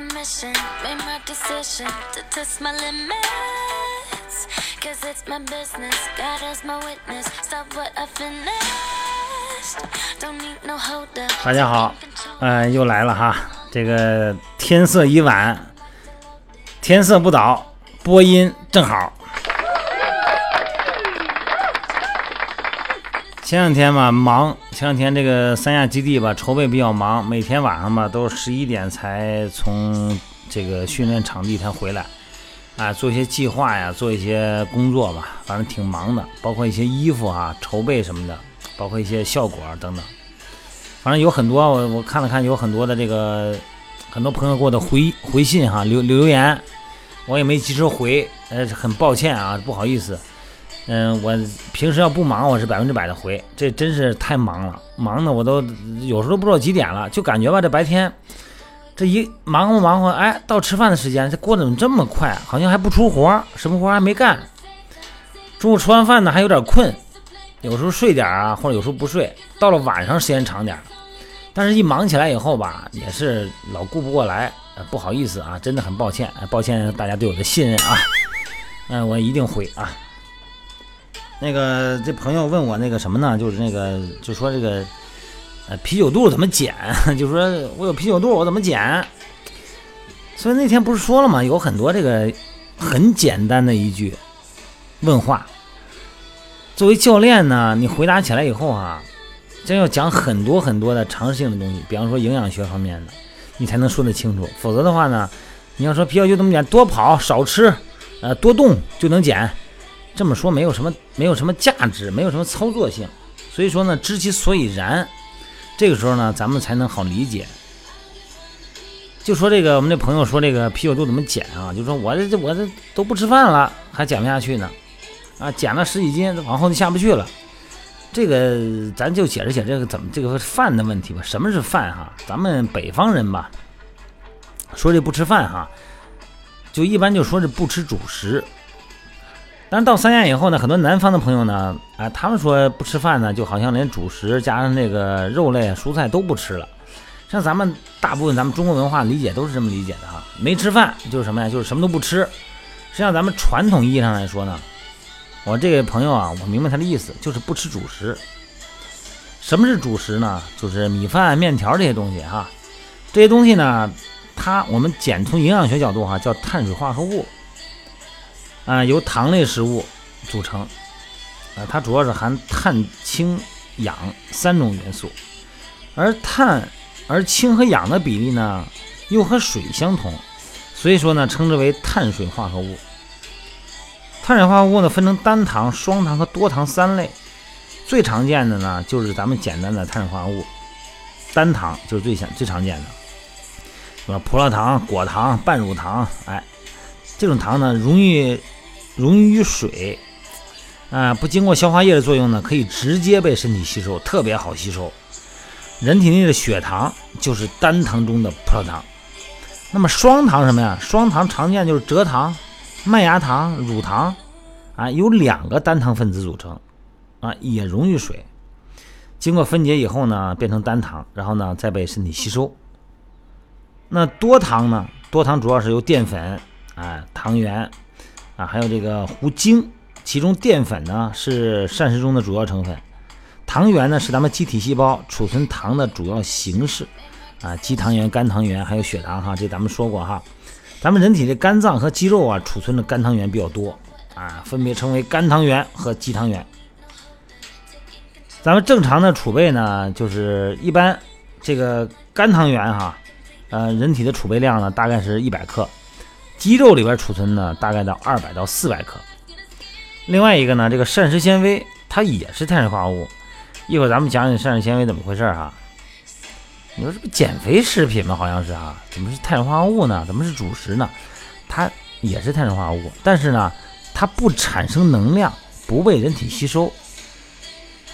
permission, made my decision to test my limits. Cause it's my business, God as my witness. Stop what I finished. Don't need no hold up. 大家好，呃，又来了哈。这个天色已晚，天色不早，播音正好。前两天吧忙，前两天这个三亚基地吧筹备比较忙，每天晚上吧都十一点才从这个训练场地才回来，啊，做一些计划呀，做一些工作吧，反正挺忙的，包括一些衣服啊筹备什么的，包括一些效果等等，反正有很多我我看了看，有很多的这个很多朋友给我的回回信哈留留言，我也没及时回，呃，很抱歉啊，不好意思。嗯，我平时要不忙，我是百分之百的回。这真是太忙了，忙的我都有时候都不知道几点了，就感觉吧，这白天这一忙活忙活，哎，到吃饭的时间，这过得怎么这么快？好像还不出活，什么活还没干。中午吃完饭呢，还有点困，有时候睡点啊，或者有时候不睡。到了晚上时间长点，但是一忙起来以后吧，也是老顾不过来，不好意思啊，真的很抱歉，抱歉大家对我的信任啊，嗯，我一定回啊。那个这朋友问我那个什么呢？就是那个就说这个呃啤酒肚怎么减？就说我有啤酒肚，我怎么减？所以那天不是说了吗？有很多这个很简单的一句问话。作为教练呢，你回答起来以后啊，真要讲很多很多的常识性的东西，比方说营养学方面的，你才能说得清楚。否则的话呢，你要说啤酒就这么减，多跑少吃，呃多动就能减。这么说没有什么，没有什么价值，没有什么操作性，所以说呢，知其所以然，这个时候呢，咱们才能好理解。就说这个，我们这朋友说这个啤酒肚怎么减啊？就说我这这我这都不吃饭了，还减不下去呢，啊，减了十几斤，往后就下不去了。这个咱就解释解释这个怎么这个饭的问题吧。什么是饭哈？咱们北方人吧，说这不吃饭哈，就一般就说是不吃主食。但是到三亚以后呢，很多南方的朋友呢，啊，他们说不吃饭呢，就好像连主食加上那个肉类、蔬菜都不吃了。像咱们大部分咱们中国文化理解都是这么理解的哈，没吃饭就是什么呀？就是什么都不吃。实际上咱们传统意义上来说呢，我这个朋友啊，我明白他的意思，就是不吃主食。什么是主食呢？就是米饭、面条这些东西哈。这些东西呢，它我们简从营养学角度哈，叫碳水化合物。啊，由糖类食物组成，啊，它主要是含碳、氢、氧三种元素，而碳、而氢和氧的比例呢，又和水相同，所以说呢，称之为碳水化合物。碳水化合物呢，分成单糖、双糖和多糖三类，最常见的呢，就是咱们简单的碳水化合物，单糖就是最常最常见的，什么葡萄糖、果糖、半乳糖，哎。这种糖呢，容易溶于水，啊，不经过消化液的作用呢，可以直接被身体吸收，特别好吸收。人体内的血糖就是单糖中的葡萄糖。那么双糖什么呀？双糖常见就是蔗糖、麦芽糖、乳糖，啊，由两个单糖分子组成，啊，也溶于水，经过分解以后呢，变成单糖，然后呢，再被身体吸收。那多糖呢？多糖主要是由淀粉。啊，糖原啊，还有这个糊精，其中淀粉呢是膳食中的主要成分，糖原呢是咱们机体细胞储存糖的主要形式啊，肌糖原、肝糖原还有血糖哈，这咱们说过哈，咱们人体的肝脏和肌肉啊储存的肝糖原比较多啊，分别称为肝糖原和肌糖原。咱们正常的储备呢，就是一般这个肝糖原哈，呃，人体的储备量呢大概是一百克。肌肉里边储存呢，大概到二百到四百克。另外一个呢，这个膳食纤维它也是碳水化合物。一会儿咱们讲讲膳食纤维怎么回事哈。你说这不减肥食品吗？好像是啊，怎么是碳水化合物呢？怎么是主食呢？它也是碳水化合物，但是呢，它不产生能量，不被人体吸收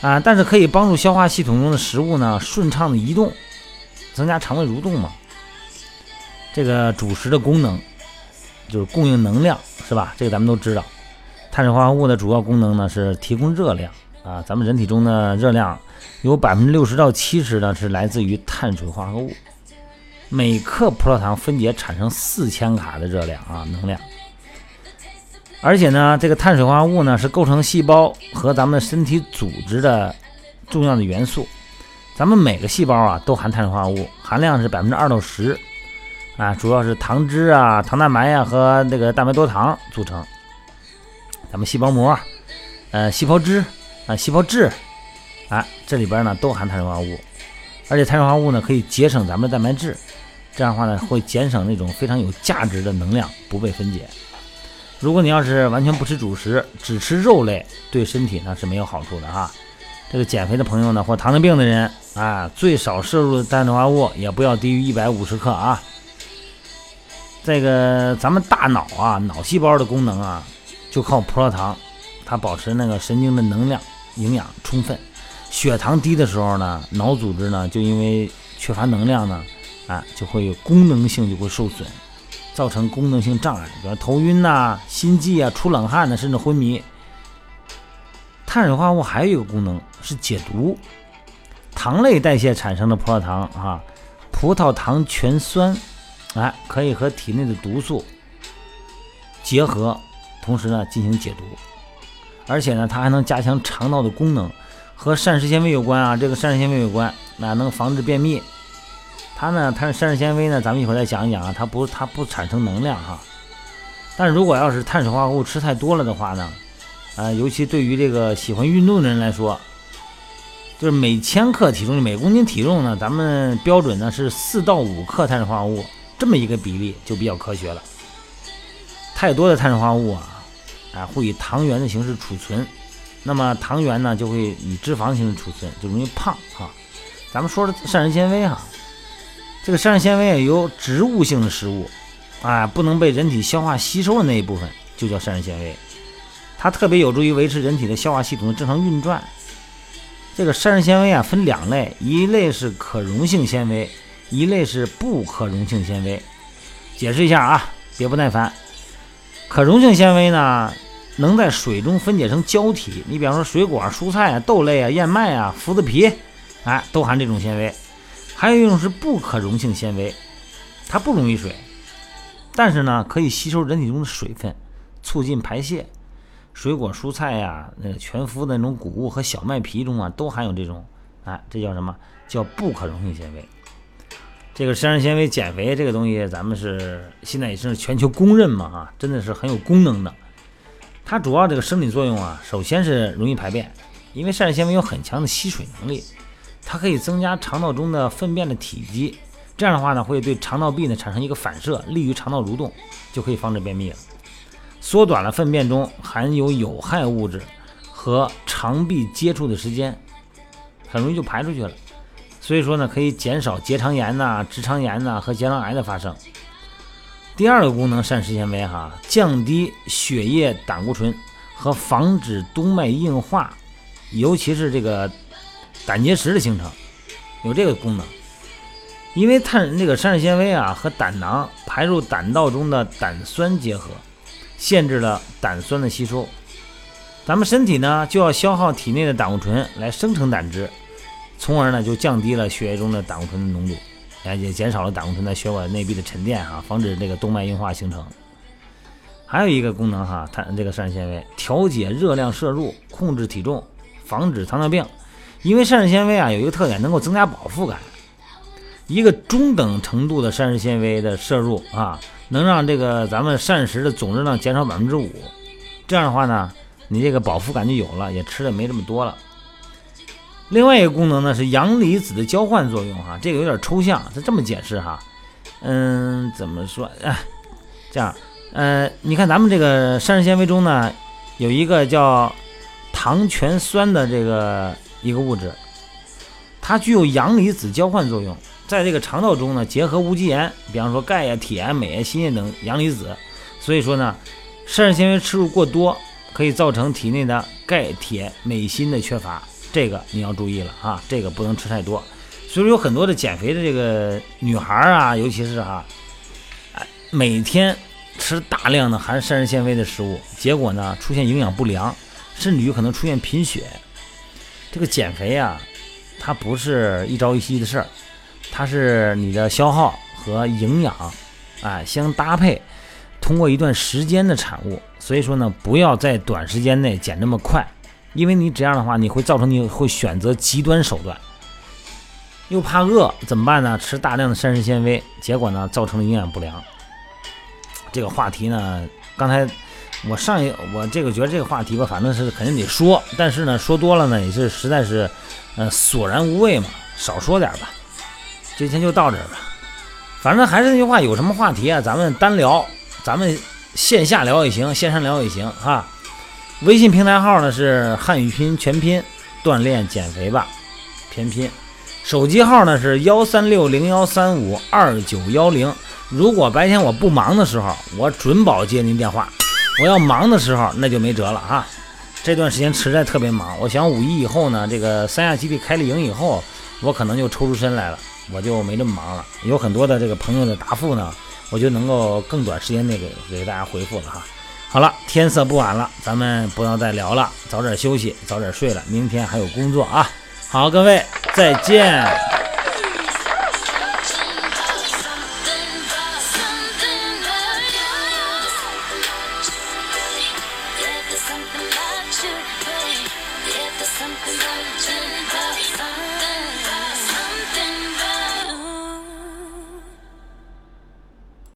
啊，但是可以帮助消化系统中的食物呢顺畅的移动，增加肠胃蠕动嘛。这个主食的功能。就是供应能量，是吧？这个咱们都知道。碳水化合物的主要功能呢是提供热量啊。咱们人体中的热量有百分之六十到七十呢是来自于碳水化合物。每克葡萄糖分解产生四千卡的热量啊能量。而且呢，这个碳水化合物呢是构成细胞和咱们身体组织的重要的元素。咱们每个细胞啊都含碳水化合物，含量是百分之二到十，啊，主要是糖脂啊、糖蛋白呀和这个蛋白多糖组成。咱们细胞膜、呃细胞质啊、细胞质啊，这里边呢都含碳水化合物，而且碳水化合物呢可以节省咱们的蛋白质，这样的话呢会减省那种非常有价值的能量不被分解。如果你要是完全不吃主食，只吃肉类，对身体呢是没有好处的哈。这个减肥的朋友呢，或糖尿病的人啊，最少摄入的碳水化合物也不要低于一百五十克啊。这个咱们大脑啊，脑细胞的功能啊，就靠葡萄糖，它保持那个神经的能量、营养充分。血糖低的时候呢，脑组织呢就因为缺乏能量呢，啊，就会功能性就会受损，造成功能性障碍，比如头晕呐、心悸啊、出冷汗呢，甚至昏迷。碳水化合物还有一个功能是解毒，糖类代谢产生的葡萄糖啊，葡萄糖醛酸，哎，可以和体内的毒素结合，同时呢进行解毒，而且呢它还能加强肠道的功能，和膳食纤维有关啊，这个膳食纤维有关，那能防治便秘。它呢，它膳食纤维呢，咱们一会儿再讲一讲啊，它不它不产生能量哈，但如果要是碳水化合物吃太多了的话呢？啊，尤其对于这个喜欢运动的人来说，就是每千克体重、每公斤体重呢，咱们标准呢是四到五克碳水化合物，这么一个比例就比较科学了。太多的碳水化合物啊，啊会以糖原的形式储存，那么糖原呢就会以脂肪形式储存，就容易胖哈。咱们说的膳食纤维哈，这个膳食纤维由植物性的食物，啊不能被人体消化吸收的那一部分就叫膳食纤维。它特别有助于维持人体的消化系统的正常运转。这个膳食纤维啊分两类，一类是可溶性纤维，一类是不可溶性纤维。解释一下啊，别不耐烦。可溶性纤维呢，能在水中分解成胶体。你比方说水果、蔬菜啊、豆类啊、燕麦啊、麸子皮，哎，都含这种纤维。还有一种是不可溶性纤维，它不溶于水，但是呢，可以吸收人体中的水分，促进排泄。水果、蔬菜呀，那个全麸的那种谷物和小麦皮中啊，都含有这种，哎，这叫什么？叫不可溶性纤维。这个膳食纤维减肥这个东西，咱们是现在也是全球公认嘛，哈，真的是很有功能的。它主要这个生理作用啊，首先是容易排便，因为膳食纤维有很强的吸水能力，它可以增加肠道中的粪便的体积，这样的话呢，会对肠道壁呢产生一个反射，利于肠道蠕动，就可以防止便秘了。缩短了粪便中含有有害物质和肠壁接触的时间，很容易就排出去了。所以说呢，可以减少结肠炎呐、直肠炎呐和结肠癌的发生。第二个功能，膳食纤维哈，降低血液胆固醇和防止动脉硬化，尤其是这个胆结石的形成，有这个功能。因为碳那个膳食纤维啊和胆囊排入胆道中的胆酸结合。限制了胆酸的吸收，咱们身体呢就要消耗体内的胆固醇来生成胆汁，从而呢就降低了血液中的胆固醇的浓度，也减少了胆固醇在血管内壁的沉淀哈，防止这个动脉硬化形成。还有一个功能哈，它这个膳食纤维调节热量摄入，控制体重，防止糖尿病。因为膳食纤维啊有一个特点，能够增加饱腹感。一个中等程度的膳食纤维的摄入啊。能让这个咱们膳食的总热量减少百分之五，这样的话呢，你这个饱腹感就有了，也吃的没这么多了。另外一个功能呢是阳离子的交换作用哈，这个有点抽象，是这么解释哈。嗯，怎么说？哎，这样，呃，你看咱们这个膳食纤维中呢，有一个叫糖醛酸的这个一个物质，它具有阳离子交换作用。在这个肠道中呢，结合无机盐，比方说钙呀、铁啊、镁啊、锌等阳离子，所以说呢，膳食纤维吃入过多，可以造成体内的钙、铁、镁、锌的缺乏，这个你要注意了啊，这个不能吃太多。所以说有很多的减肥的这个女孩啊，尤其是哈，哎，每天吃大量的含膳食纤维的食物，结果呢出现营养不良，甚至于可能出现贫血。这个减肥啊，它不是一朝一夕的事儿。它是你的消耗和营养，哎相搭配，通过一段时间的产物。所以说呢，不要在短时间内减这么快，因为你这样的话，你会造成你会选择极端手段，又怕饿怎么办呢？吃大量的膳食纤维，结果呢造成了营养不良。这个话题呢，刚才我上一我这个觉得这个话题吧，反正是肯定得说，但是呢说多了呢也是实在是，呃索然无味嘛，少说点吧。今天就到这儿吧，反正还是那句话，有什么话题啊，咱们单聊，咱们。线下聊也行，线上聊也行哈。微信平台号呢是汉语拼音全拼，锻炼减肥吧，全拼。手机号呢是幺三六零幺三五二九幺零。如果白天我不忙的时候，我准保接您电话。我要忙的时候，那就没辙了哈。这段时间实在特别忙，我想五一以后呢，这个三亚基地开了营以后，我可能就抽出身来了，我就没这么忙了。有很多的这个朋友的答复呢。我就能够更短时间内给给大家回复了哈。好了，天色不晚了，咱们不要再聊了，早点休息，早点睡了，明天还有工作啊。好，各位再见。